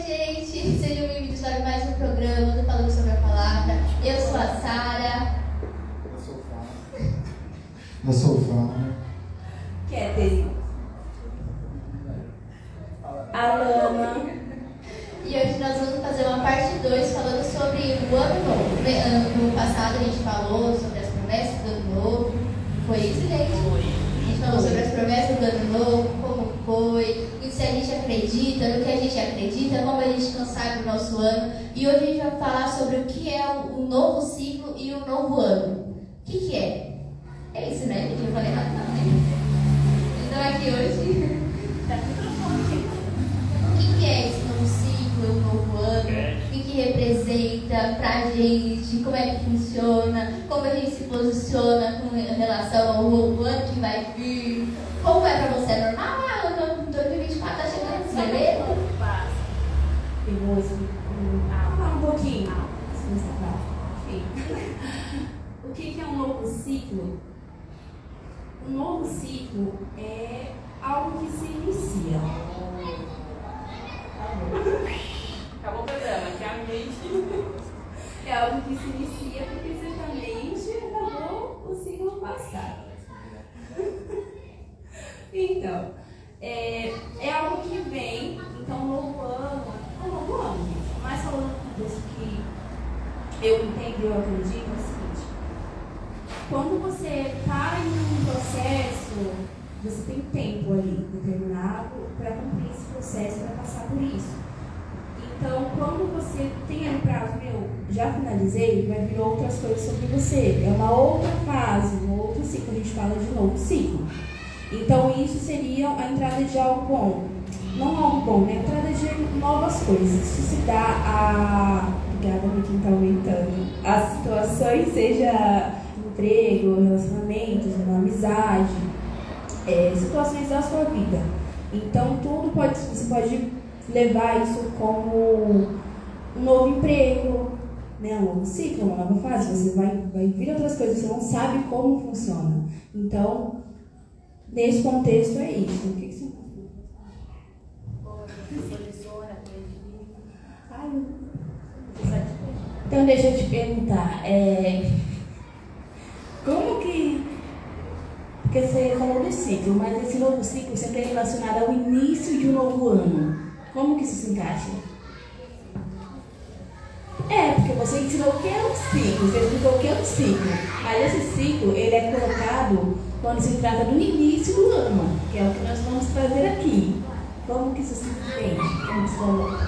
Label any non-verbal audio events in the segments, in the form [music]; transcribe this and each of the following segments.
gente! Sejam bem-vindos para mais um programa do Falando sobre a Palavra. Eu sou a Sara. Eu sou o Fábio. Eu sou o Fábio. Keteri. Alana. E hoje nós vamos fazer uma parte 2 falando sobre o ano novo. No passado a gente falou sobre as promessas do ano novo. Foi isso, gente? Foi. A gente falou sobre as promessas do ano novo, como foi, e se a gente acredita, no que a gente acredita, como a gente consagra o nosso ano. E hoje a gente vai falar sobre o que é o novo ciclo e o novo ano. O que, que é? É isso, né? Eu falei nada, não, né? Então aqui hoje. [laughs] Tá. O que, que é esse novo ciclo, o novo ano? O que, que representa pra gente? Como é que funciona? Como a gente se posiciona com relação ao novo ano que vai vir? Como é pra você? É normal? Ah, o ano 2024 beleza? Passa. Eu vou explicar um pouquinho. O que é um novo ciclo? Um novo ciclo é algo que se inicia. Acabou o programa, que a mente. É algo que se inicia porque certamente acabou o ciclo passado. Então, é, é algo que vem, então um novo ano, um novo ano, gente. Mas falando disso que eu entendo, eu acredito, é o seguinte. Quando você está em um processo, você tem tempo ali determinado para cumprir esse processo, para passar por isso. Então, quando você tem ali prazo, meu, já finalizei, vai vir outras coisas sobre você. É uma outra fase, um outro ciclo, a gente fala de novo ciclo. Então, isso seria a entrada de algo bom. Não algo bom, né? A entrada de novas coisas. Isso se dá a. Obrigada por quem está aumentando. As situações, seja emprego, relacionamentos, uma amizade, é, situações da sua vida. Então, tudo pode. Você pode levar isso como um novo emprego, né? um novo ciclo, uma nova fase. Você vai, vai vir outras coisas, você não sabe como funciona. Então, nesse contexto é isso. O que, que você Então deixa eu te perguntar, é, como que. Porque você falou do ciclo, mas esse novo ciclo sempre é relacionado ao início de um novo ano. Como que isso se encaixa? É, porque você ensinou o que é um ciclo, você explicou o que é um ciclo. Mas esse ciclo, ele é colocado quando se trata do início do ano, que é o que nós vamos fazer aqui. Como que isso se entende? Como você falou? No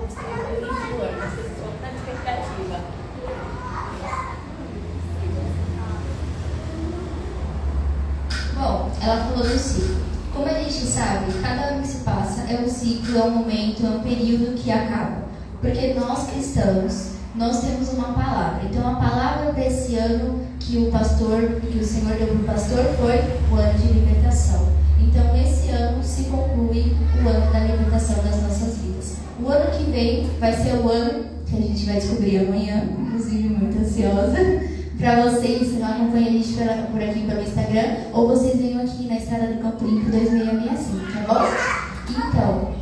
início do ano, pessoas estão expectativa. Bom, ela falou do ciclo. Como a gente sabe, cada ano que se passa é um ciclo, é um momento, é um período que acaba. Porque nós cristãos, nós temos uma palavra. Então a palavra para esse ano que o pastor, que o Senhor deu para o pastor foi o ano de libertação. Então esse ano se conclui o ano da libertação das nossas vidas. O ano que vem vai ser o ano que a gente vai descobrir amanhã, inclusive muito ansiosa [laughs] para vocês que não acompanham a gente por aqui pelo Instagram, ou vocês venham aqui na Estrada do Campo Limpo 2665, tá bom? Então,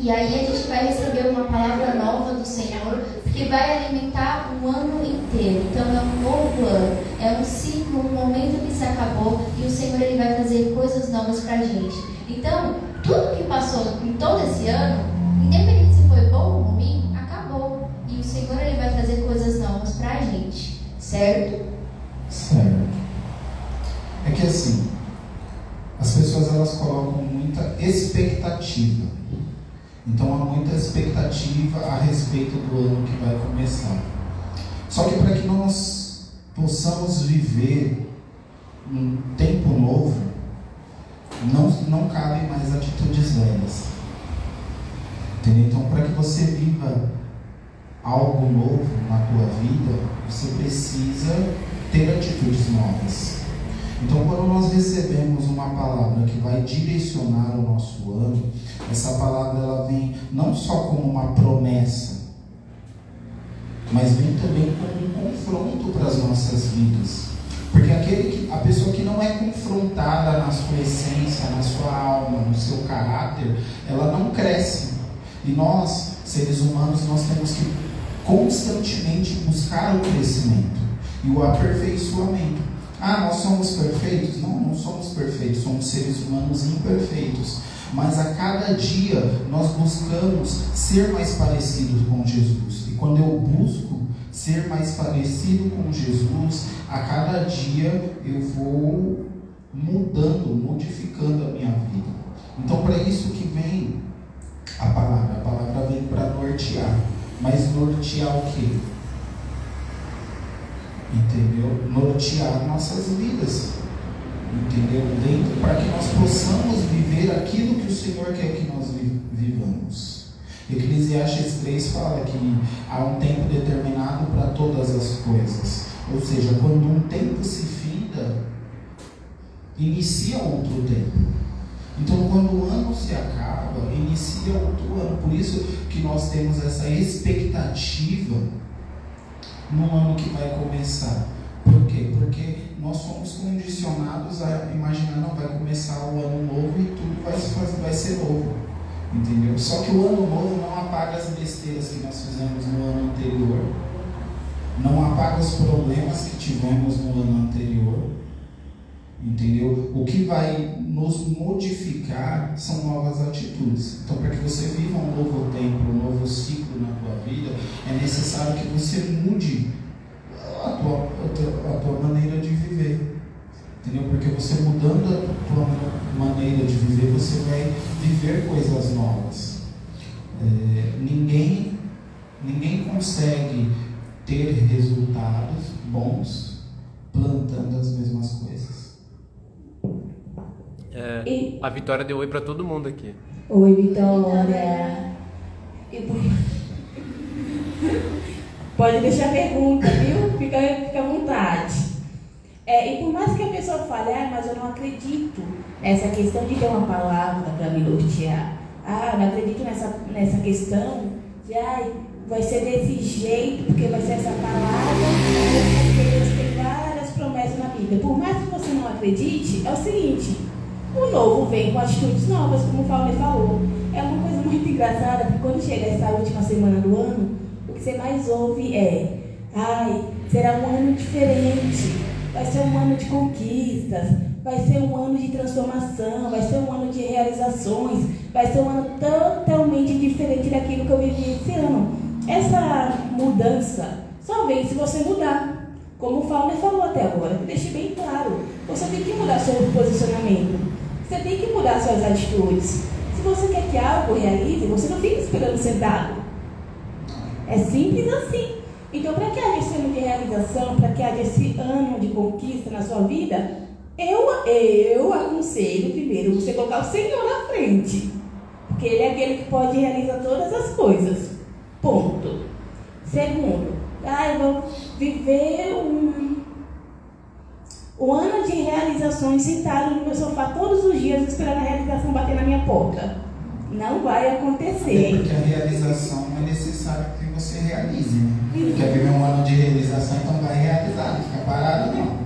e aí a gente vai receber uma palavra nova do Senhor que vai alimentar um ano inteiro. Então é um novo ano, é um ciclo, um momento que se acabou e o Senhor ele vai fazer coisas novas pra gente. Então, tudo que passou em todo esse ano, independente se foi bom ou ruim, acabou. E o Senhor ele vai trazer coisas novas pra gente. Certo? Certo. É que assim, as pessoas elas colocam muita expectativa. Então há muita expectativa a respeito do ano que vai começar. Só que para que nós possamos viver um tempo novo, não, não cabem mais atitudes velhas. Entendeu? Então, para que você viva algo novo na tua vida, você precisa ter atitudes novas. Então, quando nós recebemos uma palavra que vai direcionar o nosso ano, essa palavra ela vem não só como uma promessa, mas vem também como um confronto para as nossas vidas. Porque aquele que, a pessoa que não é confrontada na sua essência, na sua alma, no seu caráter, ela não cresce. E nós, seres humanos, nós temos que constantemente buscar o crescimento e o aperfeiçoamento. Ah, nós somos perfeitos? Não, não somos perfeitos, somos seres humanos imperfeitos. Mas a cada dia nós buscamos ser mais parecidos com Jesus. E quando eu busco ser mais parecido com Jesus, a cada dia eu vou mudando, modificando a minha vida. Então, para isso que vem a palavra. A palavra vem para nortear. Mas nortear o quê? Entendeu? Nortear nossas vidas. Entendeu? Dentro, para que nós possamos viver aquilo que o Senhor quer que nós vivamos. Eclesiastes 3 fala que há um tempo determinado para todas as coisas. Ou seja, quando um tempo se finda, inicia outro tempo. Então, quando o ano se acaba, inicia outro ano. Por isso que nós temos essa expectativa no ano que vai começar. Por quê? Porque nós somos condicionados a imaginar, não, vai começar o ano novo e tudo vai, vai ser novo. Entendeu? Só que o ano novo não apaga as besteiras que nós fizemos no ano anterior, não apaga os problemas que tivemos no ano anterior Entendeu? O que vai nos modificar são novas atitudes. Então, para que você viva um novo tempo, um novo ciclo na tua vida, é necessário que você mude a tua, a tua, a tua maneira de viver. Entendeu? Porque você mudando a tua maneira de viver, você vai viver coisas novas. É, ninguém, ninguém consegue ter resultados bons plantando as mesmas coisas. É, e... A Vitória deu oi pra todo mundo aqui. Oi, Vitória. Pode deixar pergunta, viu? Fica, fica à vontade. É, e por mais que a pessoa fale, ah, mas eu não acredito nessa questão de ter uma palavra para me nortear. Ah, não acredito nessa, nessa questão de, ah, vai ser desse jeito, porque vai ser essa palavra, porque Deus tem várias promessas na Bíblia. Por mais que você não acredite, é o seguinte, o novo vem com atitudes novas, como o Fauner falou. É uma coisa muito engraçada, porque quando chega essa última semana do ano, o que você mais ouve é: ai, será um ano diferente, vai ser um ano de conquistas, vai ser um ano de transformação, vai ser um ano de realizações, vai ser um ano totalmente diferente daquilo que eu vivi esse ano. Essa mudança só vem se você mudar. Como o Fauner falou até agora, deixei bem claro. Você tem que mudar seu posicionamento. Você tem que mudar suas atitudes. Se você quer que algo realize, você não fica esperando sentado. É simples assim. Então, para que haja esse ano de realização, para que haja esse ano de conquista na sua vida, eu, eu aconselho primeiro você colocar o Senhor na frente. Porque Ele é aquele que pode realizar todas as coisas. Ponto. Segundo, ah, eu vou viver um o ano de realizações sentado no meu sofá todos os dias esperando a realização bater na minha porta. Não vai acontecer. Porque a realização é necessário que você realize. Né? Quer viver um ano de realização, então vai realizar, não fica parado não.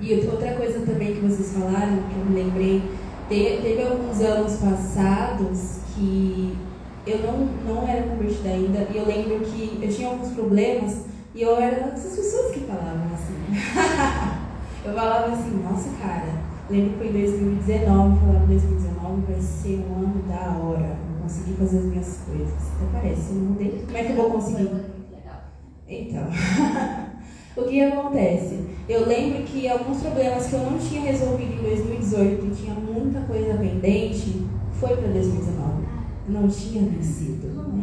E outra coisa também que vocês falaram, que eu me lembrei, teve, alguns anos passados que eu não, não era convertida ainda, e eu lembro que eu tinha alguns problemas e eu era dessas pessoas que falavam assim. [laughs] eu falava assim, nossa cara, lembro que foi em 2019, eu falava 2019 vai ser um ano da hora, vou conseguir fazer as minhas coisas. Até parece, eu não mudei. Como é que eu vou conseguir? Então, [laughs] o que acontece? Eu lembro que alguns problemas que eu não tinha resolvido em 2018 e tinha muita coisa pendente, foi para 2019. Não tinha vencido. Oh.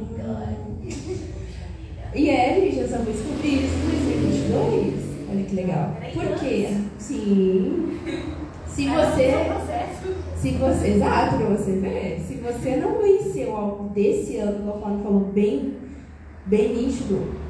E é, já só vou descobrir isso em 2022. Olha que legal. Por quê? Sim. Se você. Se você. Exato, pra você ver. Se você não venceu algo desse ano, como a Fábio falou, bem, bem nítido.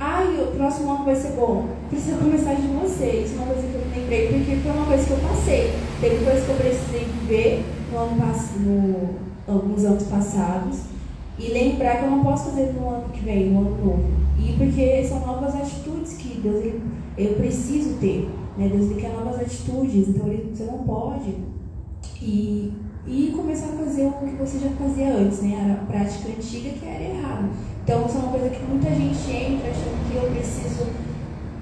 Ai, o próximo ano vai ser bom. Precisa começar de você. Isso é uma coisa que eu me lembrei, porque foi uma coisa que eu passei. Teve coisas que eu precisei viver no ano passado, no, alguns anos passados e lembrar que eu não posso fazer no ano que vem, no ano novo. E porque são novas atitudes que Deus ele, eu preciso ter. Né? Deus ele quer novas atitudes, então ele, você não pode. E e começar a fazer o que você já fazia antes, né? A prática antiga que era errado. Então, isso é uma coisa que muita gente entra achando que eu preciso.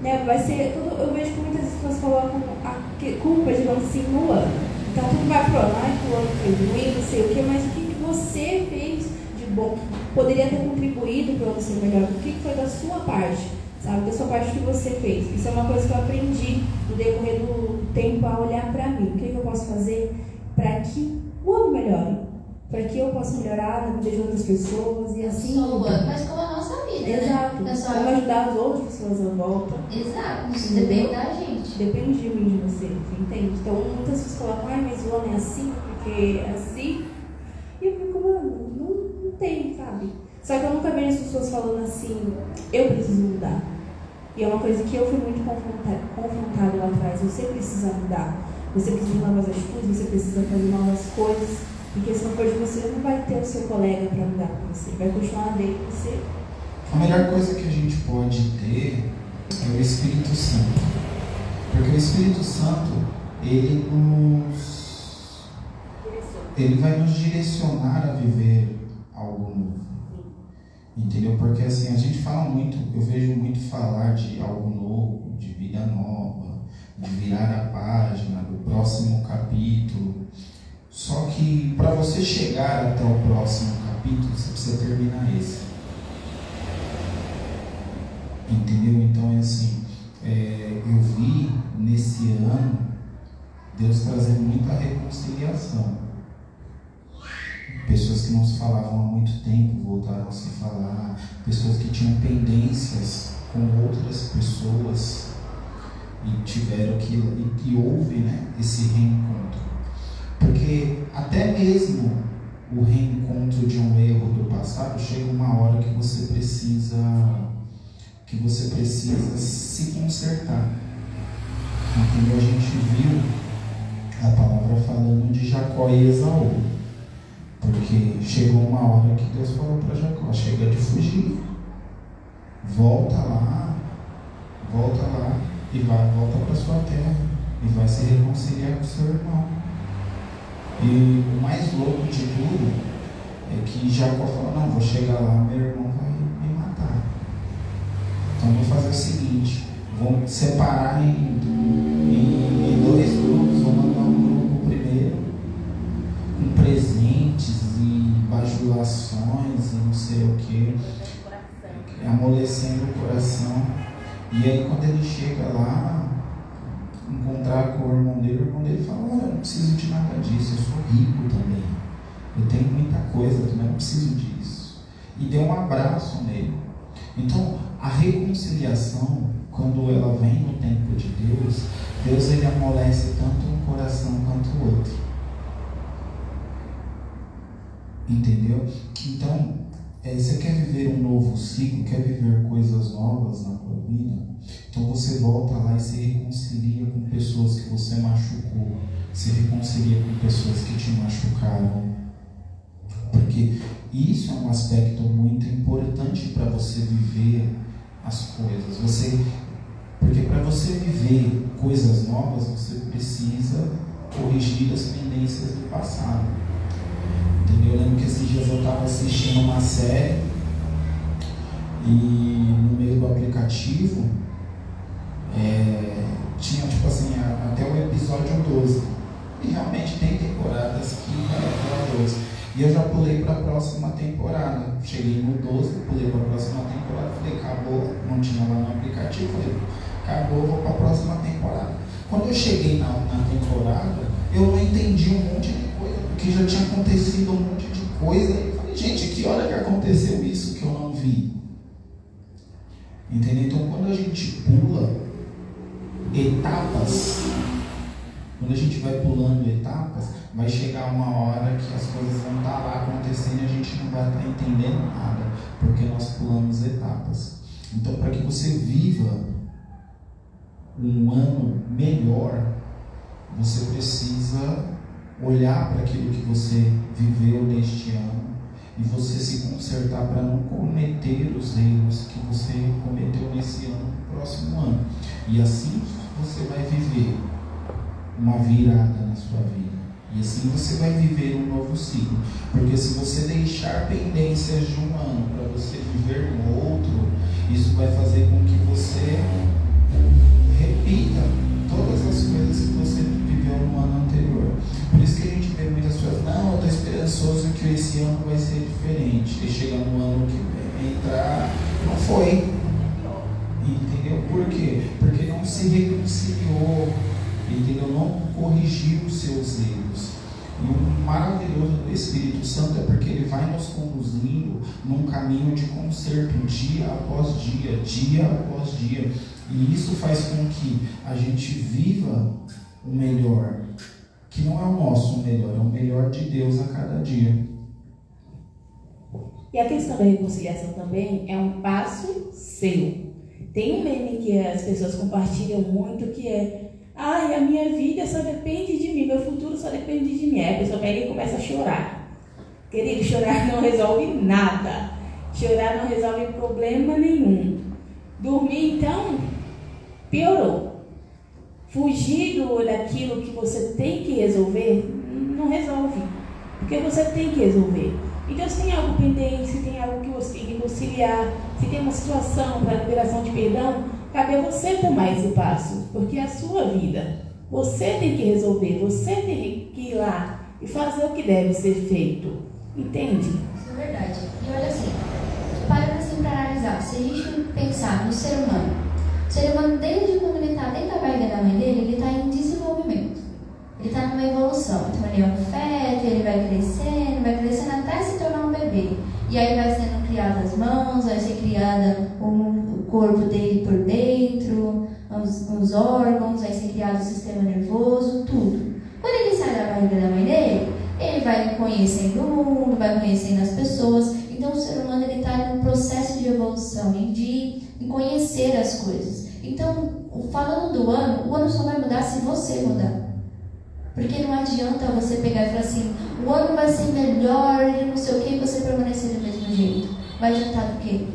Né, vai ser. Eu vejo que muitas pessoas colocam a culpa, digamos assim, no ano. Então, tudo vai pro ano. Ai, que o ano foi ruim, não sei o quê, mas o que, que você fez de bom que poderia ter contribuído para você melhor? O que, que foi da sua parte? Sabe, da sua parte que você fez. Isso é uma coisa que eu aprendi no decorrer do tempo a olhar para mim. O que, que eu posso fazer para que o ano melhore? Para que eu possa melhorar na vida de outras pessoas e assim. Ano, mas como a nossa vida. Exato. Né? Só... Como ajudar as outras pessoas à volta. Exato. Isso depende da gente. Depende de mim, de você. Entende? Então muitas pessoas colocam, ai, mas o ano é assim, porque é assim. E eu fico, mano, não, não tem, sabe? Só que eu nunca vejo as pessoas falando assim, eu preciso mudar. E é uma coisa que eu fui muito confrontada, confrontada lá atrás. Você precisa mudar. Você precisa de novas atitudes, você precisa fazer novas coisas. Porque se não for de você, não vai ter o seu colega para mudar com você. Vai continuar dentro de você. A melhor coisa que a gente pode ter é o Espírito Santo. Porque o Espírito Santo, ele nos. Ele vai nos direcionar a viver algo novo. Entendeu? Porque assim, a gente fala muito, eu vejo muito falar de algo novo, de vida nova, de virar a página, do próximo capítulo. Só que para você chegar até o próximo capítulo, você precisa terminar esse. Entendeu? Então é assim, é, eu vi nesse ano Deus trazendo muita reconciliação pessoas que não se falavam há muito tempo voltaram a se falar, pessoas que tinham pendências com outras pessoas e tiveram que e, e houve né, esse reencontro. Porque até mesmo o reencontro de um erro do passado chega uma hora que você precisa que você precisa se consertar. Entendeu? A gente viu a palavra falando de Jacó e Esaú. Porque chegou uma hora que Deus falou para Jacó: chega de fugir, volta lá, volta lá e vai, volta para sua terra e vai se reconciliar com seu irmão. E o mais louco de tudo é que Jacó falou: não, vou chegar lá, meu irmão vai me matar. Então vou fazer o seguinte: vou separar em, em, bajulações e não sei o que, amolecendo o coração. E aí quando ele chega lá, encontrar com o irmão dele, o irmão dele fala, eu não preciso de nada disso, eu sou rico também. Eu tenho muita coisa também, não preciso disso. E deu um abraço nele. Então, a reconciliação, quando ela vem no tempo de Deus, Deus ele amolece tanto um coração quanto o outro. Entendeu? Então, é, você quer viver um novo ciclo, quer viver coisas novas na tua vida? Então você volta lá e se reconcilia com pessoas que você machucou, se reconcilia com pessoas que te machucaram. Porque isso é um aspecto muito importante para você viver as coisas. Você, porque para você viver coisas novas, você precisa corrigir as pendências do passado. Entendeu? Eu lembro que esses dias eu estava assistindo uma série e no meio do aplicativo é, tinha tipo assim até o episódio 12. E realmente tem temporadas que vai até o 12. E eu já pulei para a próxima temporada. Cheguei no 12, pulei para a próxima temporada, falei, acabou, não tinha lá no aplicativo, falei, acabou, vou para a próxima temporada. Quando eu cheguei na, na temporada, eu não entendi um monte de porque já tinha acontecido um monte de coisa. E eu falei, gente, que hora que aconteceu isso que eu não vi? Entendeu? Então quando a gente pula etapas, quando a gente vai pulando etapas, vai chegar uma hora que as coisas vão estar lá acontecendo e a gente não vai estar entendendo nada, porque nós pulamos etapas. Então, para que você viva um ano melhor, você precisa olhar para aquilo que você viveu neste ano e você se consertar para não cometer os erros que você cometeu nesse ano, no próximo ano. E assim você vai viver uma virada na sua vida. E assim você vai viver um novo ciclo. Porque se você deixar pendências de um ano para você viver no outro, isso vai fazer com que você repita todas as coisas que você viveu no ano não, eu estou esperançoso que esse ano vai ser diferente. E chega no ano que vem entrar, não foi. Entendeu? Por quê? Porque não se reconciliou, entendeu? Não corrigiu os seus erros. E o maravilhoso do Espírito Santo é porque ele vai nos conduzindo num caminho de conserto, dia após dia, dia após dia. E isso faz com que a gente viva o melhor, que não é o nosso melhor, é o melhor de Deus a cada dia. E a questão da reconciliação também é um passo seu. Tem um meme que as pessoas compartilham muito que é Ai, a minha vida só depende de mim, meu futuro só depende de mim. Aí a pessoa pega e começa a chorar. Querido, chorar não resolve nada. Chorar não resolve problema nenhum. Dormir, então, piorou. Fugir do, daquilo que você tem que resolver, não resolve. Porque você tem que resolver. Então, se tem algo pendente, se tem algo que você tem que conciliar, se tem uma situação para liberação de perdão, cabe a você tomar esse passo, porque é a sua vida. Você tem que resolver, você tem que ir lá e fazer o que deve ser feito. Entende? Isso é verdade. E olha assim, para assim para analisar, se a gente pensar no ser humano, ser humano desde quando ele está dentro da barriga da mãe dele, ele está em desenvolvimento. Ele está numa evolução. Então ele é um feto, ele vai crescendo, vai crescendo até se tornar um bebê. E aí vai sendo criadas as mãos, vai ser criada o corpo dele por dentro, os, os órgãos, vai ser criado o sistema nervoso, tudo. Quando ele sai da barriga da mãe dele, ele vai conhecendo o mundo, vai conhecendo as pessoas. Então o ser humano está num processo de evolução e de conhecer as coisas. Então, falando do ano, o ano só vai mudar se você mudar. Porque não adianta você pegar e falar assim, o ano vai ser melhor e não sei o que, e você permanecer do mesmo jeito. Vai adiantar do quê?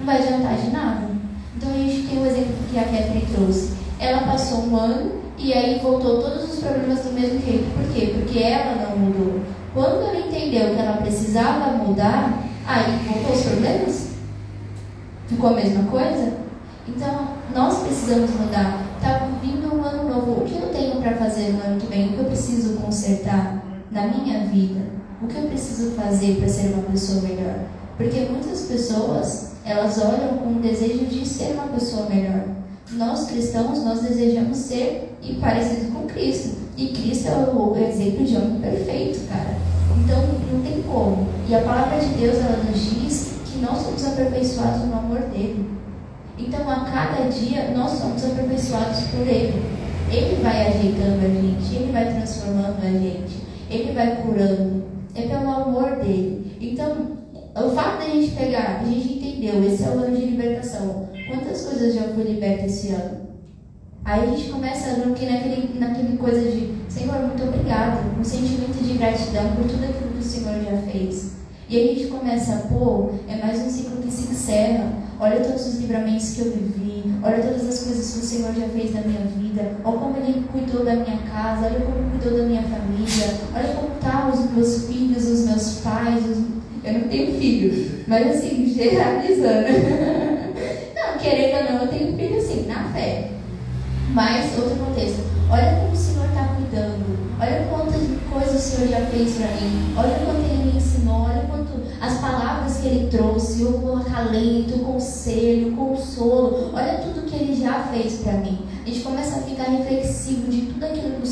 Não vai adiantar de nada. Então a gente tem o um exemplo que a Catherine trouxe. Ela passou um ano e aí voltou todos os problemas do mesmo jeito. Por quê? Porque ela não mudou. Quando ela entendeu que ela precisava mudar, aí voltou os problemas? Ficou a mesma coisa? Então, nós precisamos mudar. Está vindo um ano novo. O que eu tenho para fazer no ano que vem? O que eu preciso consertar na minha vida? O que eu preciso fazer para ser uma pessoa melhor? Porque muitas pessoas, elas olham com o desejo de ser uma pessoa melhor. Nós cristãos, nós desejamos ser e parecido com Cristo. E Cristo é o exemplo de homem perfeito, cara. Então, não tem como. E a palavra de Deus, ela nos diz que nós somos aperfeiçoados no amor dele. Então, a cada dia, nós somos aperfeiçoados por Ele. Ele vai ajeitando a gente, Ele vai transformando a gente, Ele vai curando. É pelo amor dele. Então, o fato de a gente pegar, a gente entendeu, esse é o ano de libertação. Quantas coisas já foi liberta esse ano? Aí a gente começa a que naquele, naquele coisa de Senhor, muito obrigado, um sentimento de gratidão por tudo aquilo que o Senhor já fez. E a gente começa, pô, é mais um ciclo que se encerra. Olha todos os livramentos que eu vivi, olha todas as coisas que o Senhor já fez na minha vida, olha como Ele cuidou da minha casa, olha como cuidou da minha família, olha como tá os meus filhos, os meus pais, os... eu não tenho filhos, mas assim, generalizando. [laughs] não, querendo ou não, eu tenho filho assim, na fé. Mas, outro contexto, olha como o Senhor está cuidando, olha quantas coisas o Senhor já fez para mim, olha quanto Ele me ensinou, olha quanto as palavras que Ele trouxe, o acalento, o conselho, o consolo, olha tudo que Ele já fez para mim. A gente começa a ficar reflexivo de tudo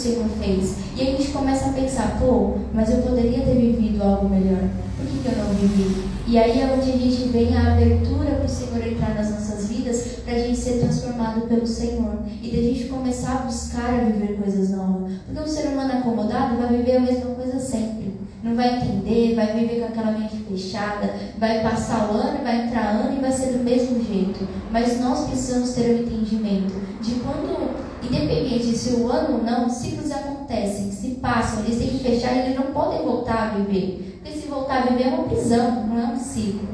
Senhor fez. E a gente começa a pensar, pô, mas eu poderia ter vivido algo melhor. Por que, que eu não vivi? E aí é onde a gente vem a abertura para o Senhor entrar nas nossas vidas, para a gente ser transformado pelo Senhor. E da gente começar a buscar a viver coisas novas. Porque um ser humano acomodado vai viver a mesma coisa sempre. Não vai entender, vai viver com aquela mente fechada, vai passar o ano, vai entrar ano e vai ser do mesmo jeito. Mas nós precisamos ter o um entendimento de quando, independente se o ano ou não, ciclos acontecem, se passam, eles têm que fechar eles não podem voltar a viver. Porque se voltar a viver é uma prisão, não é um ciclo.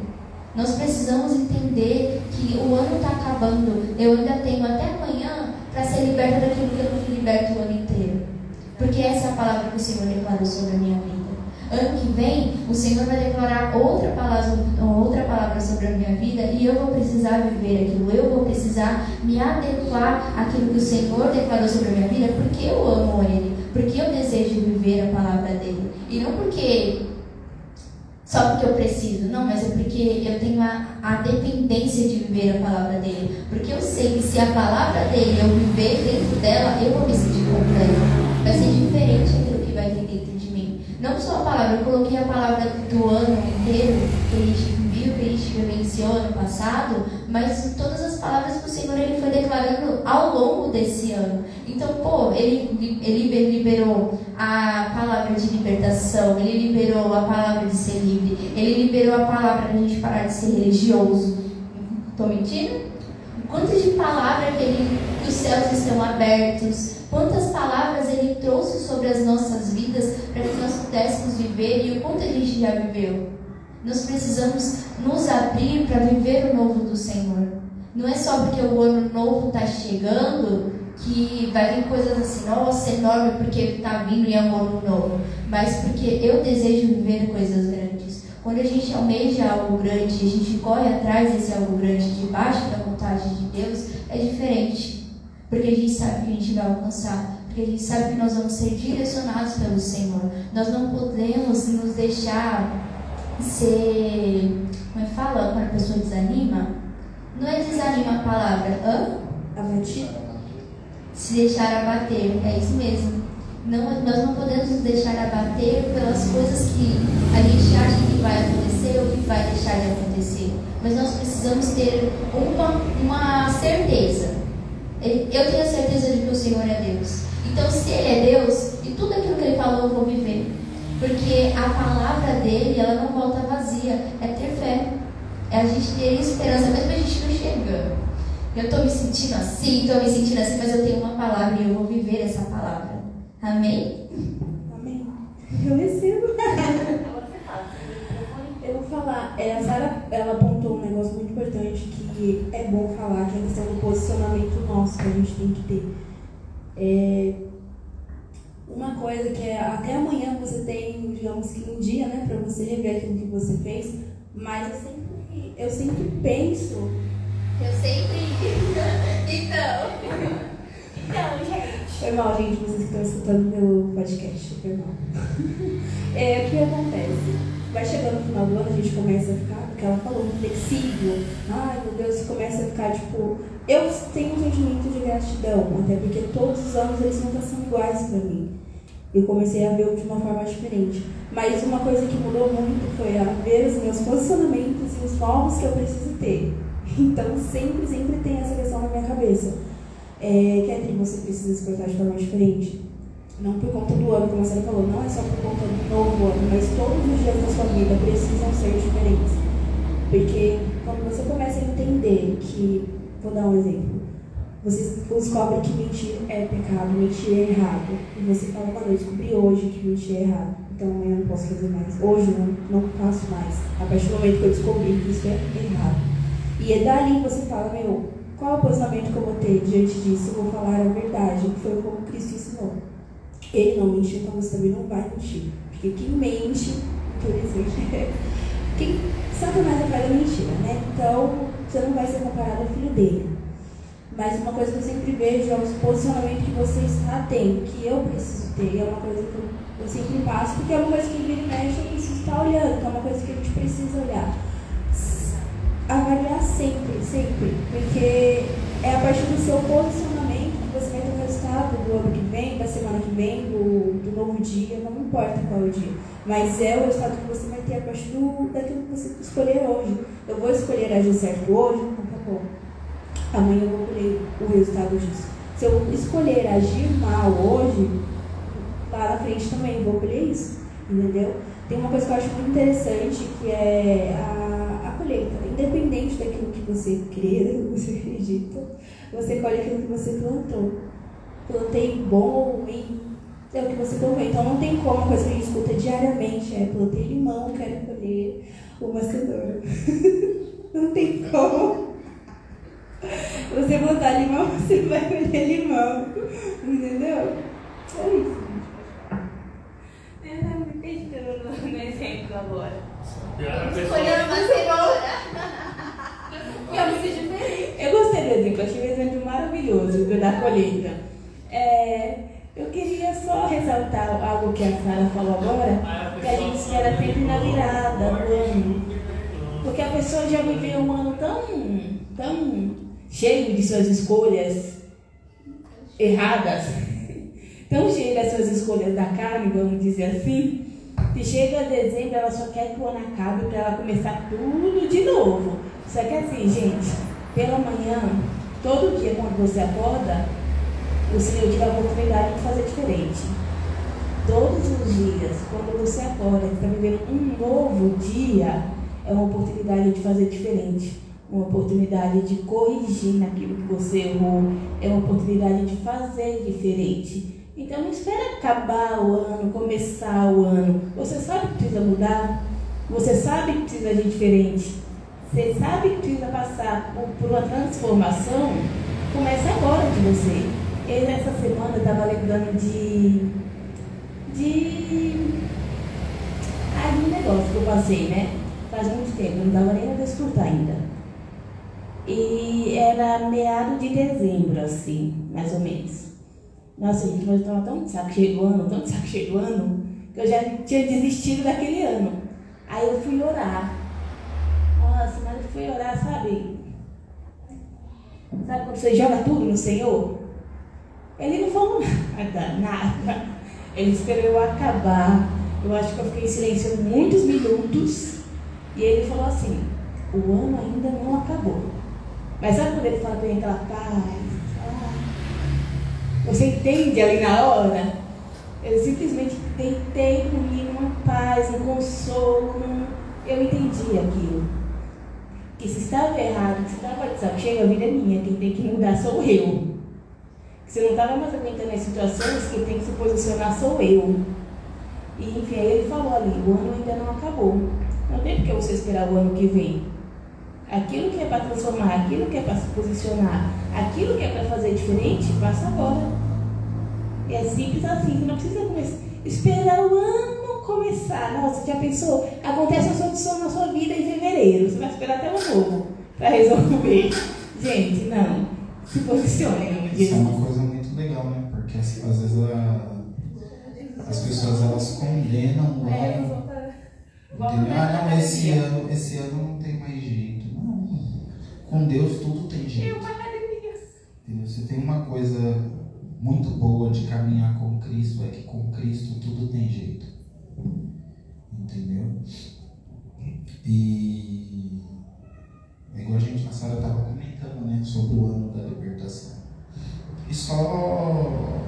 Nós precisamos entender que o ano está acabando. Eu ainda tenho até amanhã para ser liberta daquilo que eu não fui liberto o ano inteiro. Porque essa é a palavra que o Senhor declarou sobre a minha vida. Ano que vem, o Senhor vai declarar outra palavra, outra palavra sobre a minha vida e eu vou precisar viver aquilo. Eu vou precisar me adequar àquilo que o Senhor declarou sobre a minha vida porque eu amo Ele, porque eu desejo viver a palavra dele. E não porque só porque eu preciso, não, mas é porque eu tenho a, a dependência de viver a palavra dele. Porque eu sei que se a palavra dele eu viver dentro dela, eu vou me sentir completo. Vai ser diferente aquilo que vai vir dentro de mim. Não só a palavra, eu coloquei a palavra do ano inteiro que gente viu, que gente vivenciou ano passado, mas todas as palavras que o Senhor ele foi declarando ao longo desse ano. Então, pô, ele, ele liberou a palavra de libertação, ele liberou a palavra de ser livre, ele liberou a palavra de a gente parar de ser religioso. Tô mentindo? Quantas de palavras que, ele, que os céus estão abertos, quantas palavras ele trouxe sobre as nossas vidas para que nós pudéssemos viver e o quanto a gente já viveu. Nós precisamos nos abrir para viver o novo do Senhor. Não é só porque o ano novo está chegando que vai vir coisas assim, nossa, enorme porque está vindo e é um ano novo. Mas porque eu desejo viver coisas grandes. Quando a gente almeja algo grande, a gente corre atrás desse algo grande debaixo da vontade de Deus, é diferente. Porque a gente sabe que a gente vai alcançar. Porque a gente sabe que nós vamos ser direcionados pelo Senhor. Nós não podemos nos deixar ser. Como é que fala quando a pessoa desanima? Não é desanima a palavra, hã? Abatida? Se deixar abater, é isso mesmo. Não, nós não podemos nos deixar abater pelas coisas que a gente acha que vai acontecer ou que vai deixar de acontecer. Mas nós precisamos ter uma, uma certeza. Eu tenho a certeza de que o Senhor é Deus. Então, se Ele é Deus, e tudo aquilo que Ele falou eu vou viver. Porque a palavra dele, ela não volta vazia. É ter fé. É a gente ter esperança, mesmo a gente não chegando. Eu estou me sentindo assim, estou me sentindo assim, mas eu tenho uma palavra e eu vou viver essa palavra. Amém? Amém. Eu recebo. [laughs] Eu vou falar. É, a Sara ela apontou um negócio muito importante que é bom falar, que é a questão do posicionamento nosso que a gente tem que ter. É, uma coisa que é até amanhã você tem, digamos que um dia, né, para você rever aquilo que você fez, mas eu sempre, eu sempre penso. Eu sempre. [laughs] então. Então, gente. Foi mal, gente, vocês que estão escutando pelo podcast. Foi mal. [laughs] É, o que acontece? Vai chegando final a gente começa a ficar, porque ela falou, flexível. Ai, meu Deus, começa a ficar tipo. Eu tenho um sentimento de gratidão, até porque todos os anos eles nunca são iguais para mim. Eu comecei a ver de uma forma diferente. Mas uma coisa que mudou muito foi a ver os meus posicionamentos e os novos que eu preciso ter. [laughs] Então sempre, sempre tem essa questão na minha cabeça. É, Catherine, você precisa se portar de forma diferente. Não por conta do ano, como você falou, não é só por conta do novo ano, mas todos os dias da sua vida precisam ser diferentes. Porque quando você começa a entender que, vou dar um exemplo, você descobre que mentir é pecado, mentir é errado. E você fala, mano, eu descobri hoje que mentir é errado. Então amanhã eu não posso fazer mais. Hoje não, não faço mais. A partir do momento que eu descobri que isso é errado. E é dali que você fala, meu, qual é o posicionamento que eu vou ter diante disso? Eu vou falar a verdade, que foi como Cristo ensinou. Ele não mentiu, então você também não vai mentir. Porque quem mente, por exemplo, [laughs] quem, Satanás é pai da mentira, né? Então, você não vai ser comparado ao filho dele. Mas uma coisa que eu sempre vejo é o posicionamento que você está tendo, que eu preciso ter. É uma coisa que eu, sempre passo, porque é uma coisa que vira e mexe, eu preciso estar olhando, que é uma coisa que a gente precisa olhar. Avaliar sempre, sempre. Porque é a partir do seu posicionamento do ano que vem, da semana que vem, do, do novo dia, não importa qual é o dia. Mas é o resultado que você vai ter a partir do, daquilo que você escolher hoje. Eu vou escolher agir certo hoje, então tá bom amanhã eu vou colher o resultado disso. Se eu escolher agir mal hoje, lá na frente também vou colher isso, entendeu? Tem uma coisa que eu acho muito interessante que é a, a colheita. Independente daquilo que você crê, daquilo [laughs] que você acredita, você colhe aquilo que você plantou. Plantei bom ruim, é o que você colheu. Então não tem como, coisa que a gente escuta diariamente é plantei limão, quero colher uma cenoura. [laughs] não tem como. Você botar limão, você vai colher limão. Entendeu? É isso. Pensando no, [laughs] no exemplo agora. Escolhendo uma cenoura. Eu me sinto diferente. Eu gostei do exemplo, achei um exemplo maravilhoso da colheita. É, eu queria só ressaltar algo que a Sara falou agora, que a gente espera sempre na virada ano. Porque a pessoa já viveu um ano tão, tão cheio de suas escolhas erradas, [laughs] tão cheio das suas escolhas da carne, vamos dizer assim, que chega dezembro ela só quer que o ano acabe para ela começar tudo de novo. Só que assim, gente, pela manhã, todo dia quando você acorda, o Senhor te dá a oportunidade de fazer diferente. Todos os dias, quando você acorda, está vivendo um novo dia, é uma oportunidade de fazer diferente. Uma oportunidade de corrigir naquilo que você errou. É uma oportunidade de fazer diferente. Então não espera acabar o ano, começar o ano. Você sabe que precisa mudar. Você sabe que precisa de diferente. Você sabe que precisa passar por, por uma transformação. Começa agora de você. Eu, essa semana, estava lembrando de. de. Ah, de um negócio que eu passei, né? Faz muito tempo, não dava nem para escutar ainda. E era meado de dezembro, assim, mais ou menos. Nossa, gente, mas eu estava tão de saco cheio do ano, tão de saco cheio do ano, que eu já tinha desistido daquele ano. Aí eu fui orar. Nossa, mas eu fui orar, sabe? Sabe quando você joga tudo no Senhor? Ele não falou nada, nada. Ele esperou eu acabar. Eu acho que eu fiquei em silêncio muitos minutos. E ele falou assim: o ano ainda não acabou. Mas sabe quando ele fala mim aquela paz? Você entende ali na hora? Eu simplesmente deitei comigo uma paz, um consolo. Eu entendi aquilo. Que se estava errado, que se estava de saco a vida é minha. Quem tem que mudar sou eu. Se não estava mais aguentando as situações, quem tem que se posicionar sou eu. E enfim, aí ele falou ali, o ano ainda não acabou. Não tem porque você esperar o ano que vem. Aquilo que é para transformar, aquilo que é para se posicionar, aquilo que é para fazer diferente, faça agora. E é simples assim, não precisa começar, esperar o ano começar. Nossa, já pensou? Acontece uma solução na sua vida em fevereiro. Você vai esperar até o novo para resolver. Gente, não. Se posicione dia. Isso é uma coisa muito legal, né? Porque às vezes a, as pessoas elas condenam o É, Entendeu? Ah, não, esse ano, esse ano não tem mais jeito. Não. Com Deus tudo tem jeito. Entendeu? Se tem uma coisa muito boa de caminhar com Cristo, é que com Cristo tudo tem jeito. Entendeu? E é igual a gente, a Sara estava comentando, né, sobre o ano da libertação. E só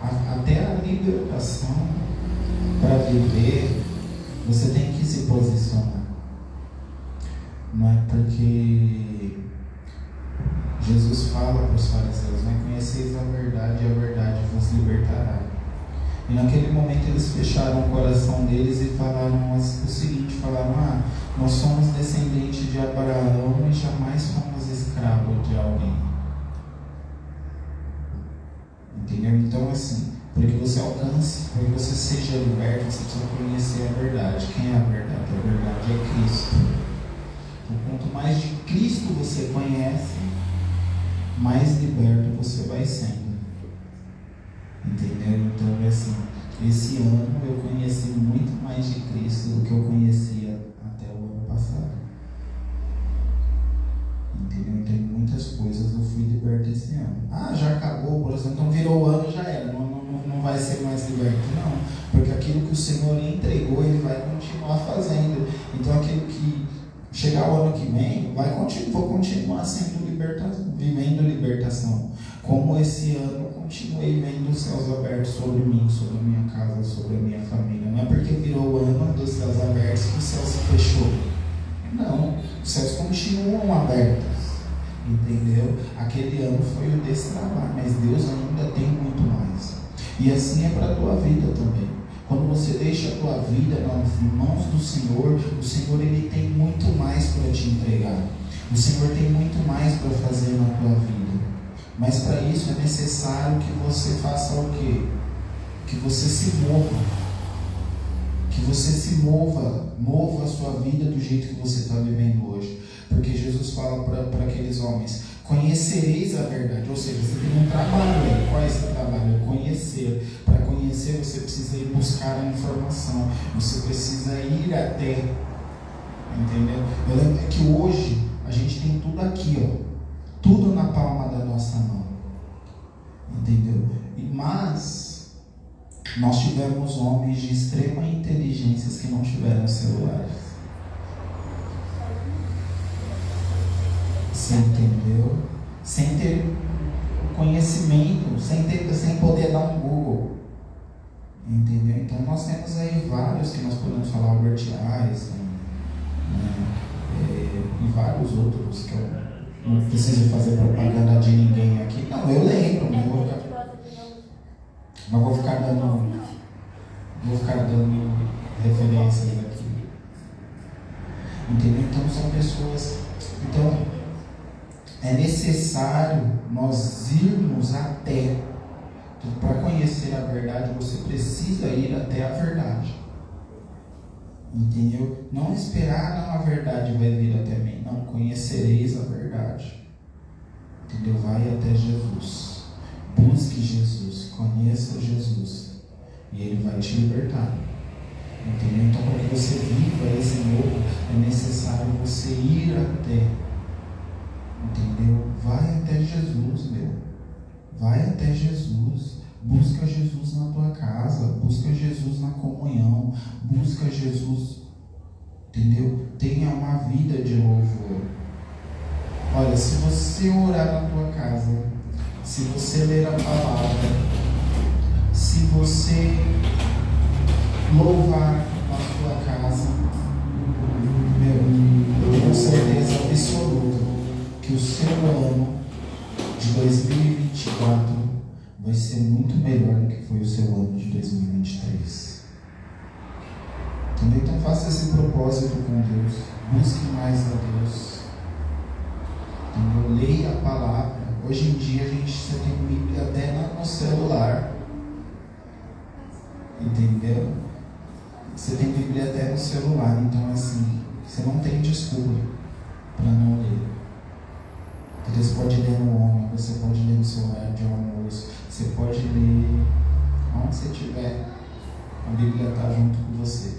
até a libertação para viver, você tem que se posicionar. Não é porque Jesus fala para os fariseus: Não conheceis a verdade e a verdade vos libertará. E naquele momento eles fecharam o coração deles e falaram o seguinte: falaram, ah, nós somos descendentes de Abraão e jamais fomos escravos de alguém. Entendeu? Então, assim, para que você alcance, para que você seja liberto, você precisa conhecer a verdade. Quem é a verdade? A verdade é Cristo. Então, quanto mais de Cristo você conhece, mais liberto você vai sendo. Entendeu? Então, é assim, esse ano eu conheci muito mais de Cristo do que eu conhecia coisas eu fui liberto esse ano. Ah, já acabou, por exemplo, então virou o ano, já era. Não, não, não vai ser mais liberto, não. Porque aquilo que o Senhor entregou, Ele vai continuar fazendo. Então, aquilo que chegar o ano que vem, vai continuar, vou continuar sendo liberta, vivendo libertação. Como esse ano continuei vendo os céus abertos sobre mim, sobre a minha casa, sobre a minha família. Não é porque virou o ano dos céus abertos que o céu se fechou. Não, os céus continuam abertos. Entendeu? Aquele ano foi o destravar, mas Deus ainda tem muito mais. E assim é para a tua vida também. Quando você deixa a tua vida nas mãos do Senhor, o Senhor ele tem muito mais para te entregar. O Senhor tem muito mais para fazer na tua vida. Mas para isso é necessário que você faça o quê? Que você se mova. Você se mova, mova a sua vida do jeito que você está vivendo hoje. Porque Jesus fala para aqueles homens: conhecereis a verdade. Ou seja, você tem um trabalho. Qual é esse trabalho? É conhecer. Para conhecer, você precisa ir buscar a informação. Você precisa ir até. Entendeu? Eu lembro que hoje a gente tem tudo aqui, ó. Tudo na palma da nossa mão. Entendeu? Mas nós tivemos homens de extrema inteligência que não tiveram celulares. Você entendeu? Sem ter conhecimento, sem, ter, sem poder dar um Google. Entendeu? Então nós temos aí vários que nós podemos falar, Albert Einstein, né? é, e vários outros que eu não preciso fazer propaganda de ninguém aqui. Não, eu lembro, não vou ficar, mas vou ficar dando, vou ficar dando referências aqui. Entendeu? Então são pessoas. Então é necessário nós irmos até. Então, para conhecer a verdade, você precisa ir até a verdade. Entendeu? Não esperar, não, a verdade vai vir até mim. Não, conhecereis a verdade. Entendeu? Vai até Jesus. Busque Jesus. Conheça Jesus. E Ele vai te libertar. Entendeu? Então, para que você viva esse novo, é necessário você ir até. Entendeu? Vai até Jesus, meu. Vai até Jesus. Busca Jesus na tua casa, busca Jesus na comunhão, busca Jesus, entendeu? Tenha uma vida de louvor. Olha, se você orar na tua casa, se você ler a palavra, se você louvar na tua casa, meu, eu tenho certeza absoluta que o seu ano de 2024 vai ser muito melhor do que foi o seu ano de 2023. Entendeu? Então faça esse propósito com Deus. Busque mais a Deus. Entendeu? Leia a palavra. Hoje em dia a gente você tem Bíblia até no celular. Entendeu? Você tem Bíblia até no celular. Então assim, você não tem desculpa para não ler. Você pode ler no ônibus, você pode ler no horário de almoço, você pode ler onde você estiver. A Bíblia está junto com você.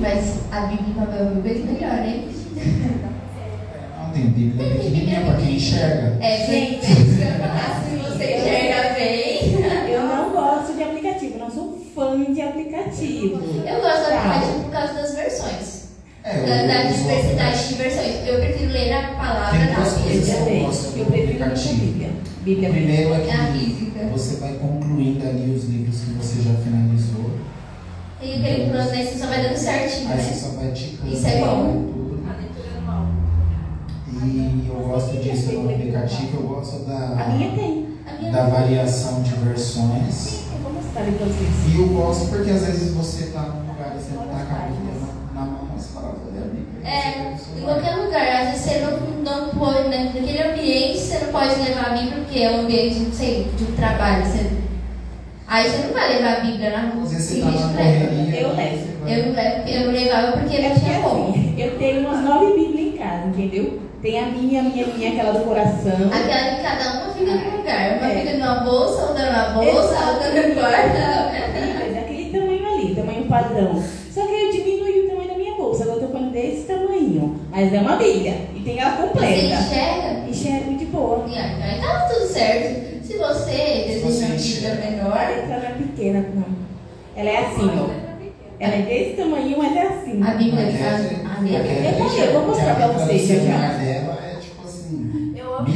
Mas a Bíblia papel é mil vezes melhor, hein? Não tem Bíblia pequenininha para quem enxerga. É, gente, se [laughs] você enxerga bem. Eu não gosto de aplicativo, não sou fã de aplicativo. Eu gosto do Tá. aplicativo por causa das versões. É, Da, da diversidade de versões. Eu prefiro ler a palavra Tem da. Bíblia. Eu Eu, gosto do eu prefiro a aplicativo. Bíblia. Bíblia Primeiro é A que física. você vai concluindo ali os livros que você já finalizou. Tem aquele plano, né? Você só vai dando certinho, Aí você né? só vai ticando Isso é bom. tudo. A leitura anual. E eu gosto disso no aplicativo, eu gosto A da, minha tem. A minha da variação de versões. Sim, eu vou mostrar ali pra vocês. E eu gosto porque às vezes você está num lugar e você está com a Bíblia na, na mão, você fala, vou ler a Bíblia. É, em qualquer lugar. Às vezes você não, não pode, né? naquele ambiente você não pode levar a Bíblia porque é um ambiente, não sei, de um trabalho. Você... Aí você não vai levar a Bíblia na rua. Às vezes você está na correria. Eu você levo. Eu não levo, eu não levava porque É não porque tinha como. assim, eu tenho umas nove Bíblias em casa, entendeu? Tem a minha, a minha, a minha, aquela do coração. Aquela que cada uma fica no lugar. Uma É. fica numa bolsa, outra na bolsa, Exato. outra no quarto. Bíblia daquele tamanho ali, tamanho padrão. Só que eu diminui o tamanho da minha bolsa, agora eu tô pondo desse tamanho. Mas é uma Bíblia. E tem ela Você completa. enxerga? Enxergo de boa. E aí tá tudo certo. Se você deseja você uma Bíblia enxerga. A menor, não é pequena, não. Ela é assim, ó. Ela é desse tamanho, mas é assim. a Bíblia. É- A, a minha Bíblia. Eu eu vou mostrar pra letra vocês já, é tipo assim, Eu amo.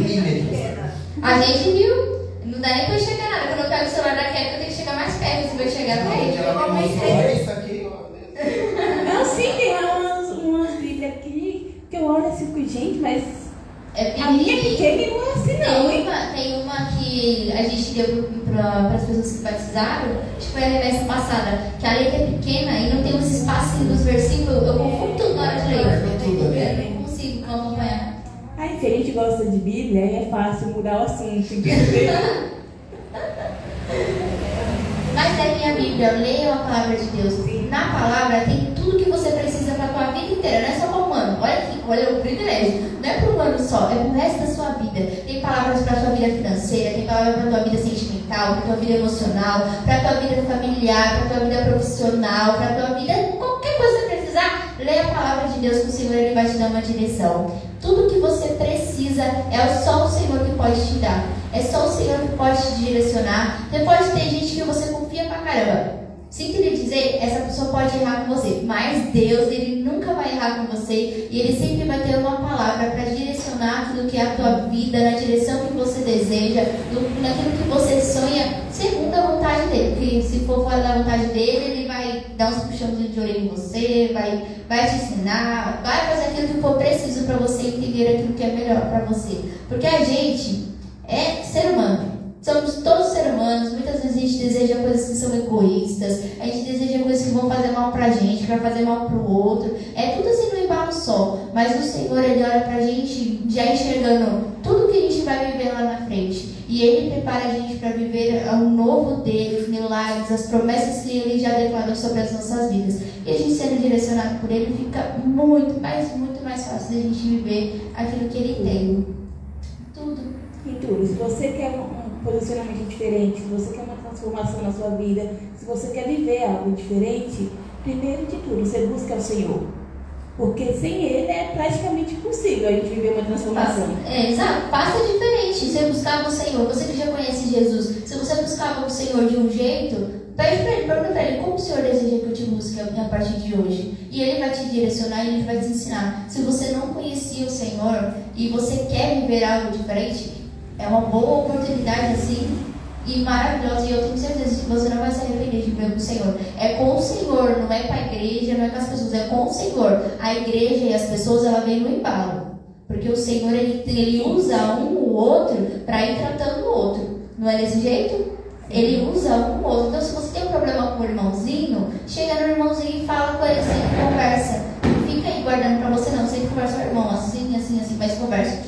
A gente viu. Não dá nem pra enxergar nada. Quando eu pego o celular da Kevin, eu tenho que chegar mais perto. Você vai chegar que ele. mostrou, olha isso aqui, ó. Não, sim, tem umas, umas Bíblias aqui que eu olho assim fico, gente, mas É a minha não é assim, não, Tem hein? uma, tem uma que a gente deu para as pessoas que batizaram, acho que foi a remessa passada, que a letra é pequena e não tem uns espacinhos dos versículos, eu confundo tudo na hora de ler. Tudo ali. Eu não consigo acompanhar. Aí, se a gente gosta de Bíblia, aí é fácil mudar o assunto, entendeu? [laughs] Bíblia, leiam a palavra de Deus. Na palavra tem tudo que você precisa para a tua vida inteira, não é só para um ano. Olha o privilégio. Não é para um ano só, é para o resto da sua vida. Tem palavras para a tua vida financeira, tem palavras para tua vida sentimental, para tua vida emocional, para tua vida familiar, para tua vida profissional, para tua vida. qualquer coisa que precisar, leia a palavra de Deus que o Senhor ele vai te dar uma direção. Tudo que você precisa é só o Senhor que pode te dar. É só o Senhor que pode te direcionar. Pode ter gente que você confia pra caramba. Sinto lhe dizer, essa pessoa pode errar com você, mas Deus, ele nunca vai errar com você e ele sempre vai ter uma palavra para direcionar aquilo que é a tua vida, na direção que você deseja, naquilo que você sonha, segundo a vontade dele. Porque se for fora da vontade dele, ele vai dar uns puxões de orelha em você, vai, vai te ensinar, vai fazer aquilo que for preciso para você entender aquilo que é melhor para você. Porque a gente é ser humano. Somos todos seres humanos, muitas vezes a gente deseja coisas que são egoístas, a gente deseja coisas que vão fazer mal pra gente, que vai fazer mal pro outro. É tudo assim no embalo só. Mas o Senhor, Ele olha pra gente já enxergando tudo que a gente vai viver lá na frente. E Ele prepara a gente para viver o novo dele, os milagres, as promessas que Ele já declarou sobre as nossas vidas. E a gente sendo direcionado por Ele, fica muito, mas muito mais fácil da gente viver aquilo que Ele tem. Tudo. E tudo. Se você quer posicionamento diferente, se você quer uma transformação na sua vida, se você quer viver algo diferente, primeiro de tudo, você busca o Senhor. Porque sem Ele é praticamente impossível a gente viver uma transformação. É, exato. Faça diferente. Você buscava o Senhor, você que já conhece Jesus, se você buscava o Senhor de um jeito, pede para Ele, pergunta para Ele como o Senhor deseja que eu te busque a partir de hoje. E Ele vai te direcionar e Ele vai te ensinar. Se você não conhecia o Senhor e você quer viver algo diferente, é uma boa oportunidade assim e maravilhosa. E eu tenho certeza que você não vai se arrepender de ver com o Senhor. É com o Senhor, não é com a igreja, não é com as pessoas, é com o Senhor. A igreja e as pessoas, ela vem no embalo. Porque o Senhor, ele, ele usa um ou outro para ir tratando o outro. Não é desse jeito? Ele usa um ou outro. Então, se você tem um problema com o irmãozinho, chega no irmãozinho e fala com ele assim, conversa. Não fica aí guardando para você, não. Você conversa com o irmão assim, assim, assim, mas conversa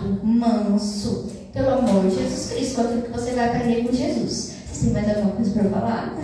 educado, manso. Pelo amor de Jesus Cristo, aquilo que você vai aprender com Jesus. Você tem mais alguma coisa para falar?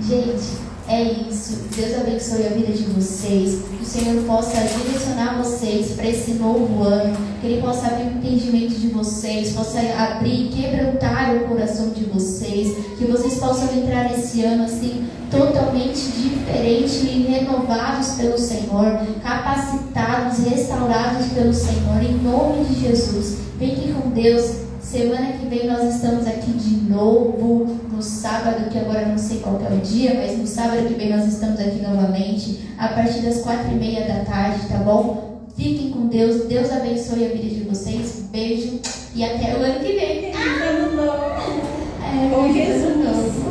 Gente, é isso. Deus abençoe a vida de vocês. Que o Senhor possa direcionar vocês para esse novo ano. Que Ele possa abrir o entendimento de vocês, possa abrir, quebrantar o coração de vocês. Que vocês possam entrar nesse ano assim, totalmente diferente e renovados pelo Senhor, capacitados, restaurados pelo Senhor, em nome de Jesus. Fiquem com Deus. Semana que vem nós estamos aqui de novo, no sábado, que agora não sei qual é o dia, mas no sábado que vem nós estamos aqui novamente, a partir das quatro e meia da tarde, tá bom? Fiquem com Deus, Deus abençoe a vida de vocês, beijo e até o ano que vem. Ah! É, Com Jesus.